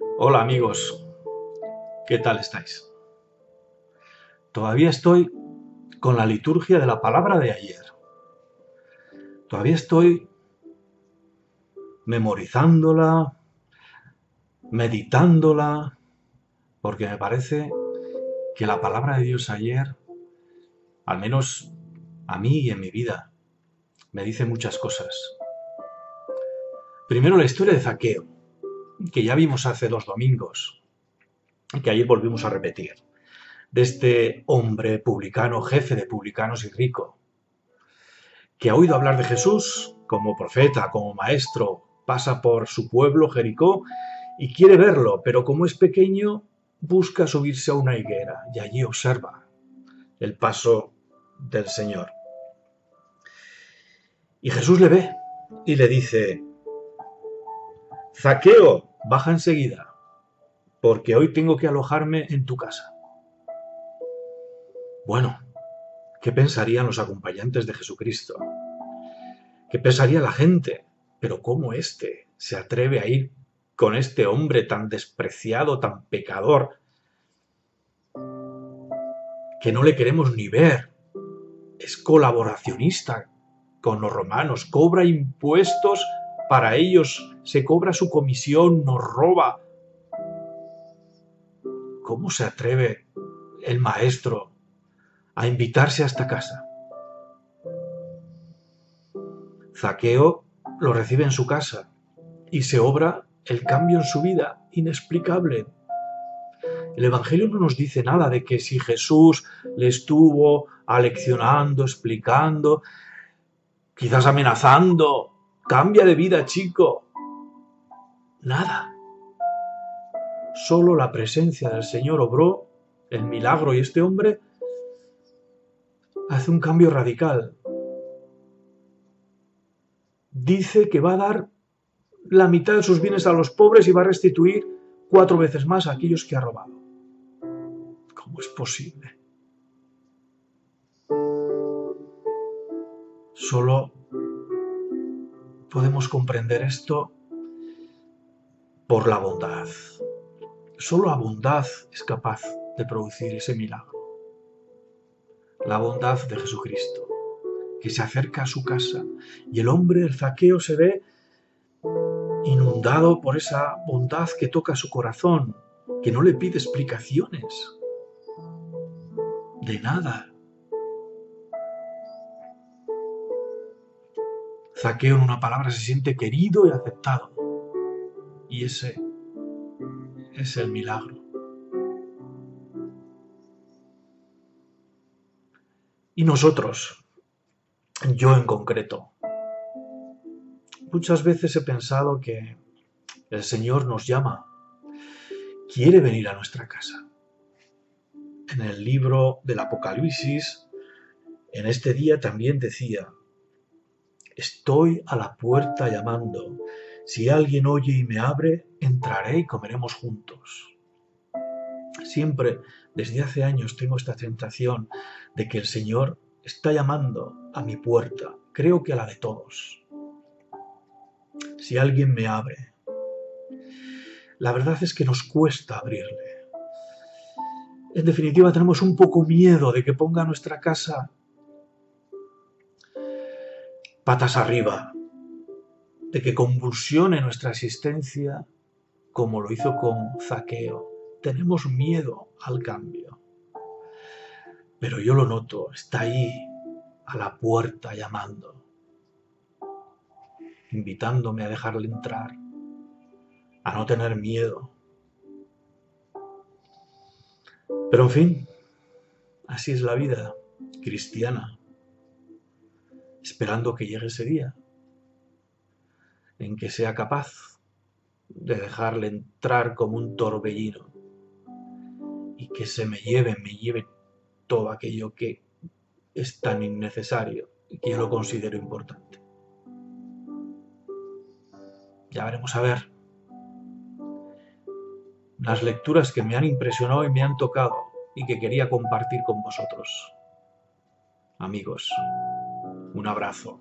Hola amigos, ¿qué tal estáis? Todavía estoy con la liturgia de la palabra de ayer. Todavía estoy memorizándola, meditándola, porque me parece que la palabra de Dios ayer, al menos a mí y en mi vida, me dice muchas cosas. Primero la historia de Zaqueo, que ya vimos hace dos domingos, y que ayer volvimos a repetir, de este hombre publicano, jefe de publicanos y rico, que ha oído hablar de Jesús como profeta, como maestro, pasa por su pueblo, Jericó, y quiere verlo, pero como es pequeño, busca subirse a una higuera y allí observa el paso del Señor. Y Jesús le ve y le dice, Zaqueo, baja enseguida, porque hoy tengo que alojarme en tu casa. Bueno, ¿qué pensarían los acompañantes de Jesucristo? ¿Qué pensaría la gente? Pero ¿cómo éste se atreve a ir con este hombre tan despreciado, tan pecador, que no le queremos ni ver? Es colaboracionista con los romanos, cobra impuestos para ellos, se cobra su comisión, nos roba. ¿Cómo se atreve el maestro a invitarse a esta casa? Zaqueo lo recibe en su casa y se obra el cambio en su vida inexplicable. El Evangelio no nos dice nada de que si Jesús le estuvo aleccionando, explicando, quizás amenazando, cambia de vida chico. Nada. Solo la presencia del Señor obró el milagro y este hombre hace un cambio radical dice que va a dar la mitad de sus bienes a los pobres y va a restituir cuatro veces más a aquellos que ha robado. ¿Cómo es posible? Solo podemos comprender esto por la bondad. Solo la bondad es capaz de producir ese milagro. La bondad de Jesucristo que se acerca a su casa y el hombre, el zaqueo, se ve inundado por esa bondad que toca su corazón, que no le pide explicaciones. De nada. Zaqueo, en una palabra, se siente querido y aceptado. Y ese es el milagro. Y nosotros, yo en concreto. Muchas veces he pensado que el Señor nos llama, quiere venir a nuestra casa. En el libro del Apocalipsis, en este día también decía, estoy a la puerta llamando, si alguien oye y me abre, entraré y comeremos juntos. Siempre, desde hace años, tengo esta tentación de que el Señor está llamando a mi puerta, creo que a la de todos. Si alguien me abre, la verdad es que nos cuesta abrirle. En definitiva, tenemos un poco miedo de que ponga nuestra casa patas arriba, de que convulsione nuestra existencia como lo hizo con Zaqueo. Tenemos miedo al cambio. Pero yo lo noto, está ahí, a la puerta llamando, invitándome a dejarle entrar, a no tener miedo. Pero en fin, así es la vida cristiana, esperando que llegue ese día en que sea capaz de dejarle entrar como un torbellino y que se me lleve, me lleve todo aquello que es tan innecesario y que yo lo considero importante. Ya veremos a ver las lecturas que me han impresionado y me han tocado y que quería compartir con vosotros. Amigos, un abrazo.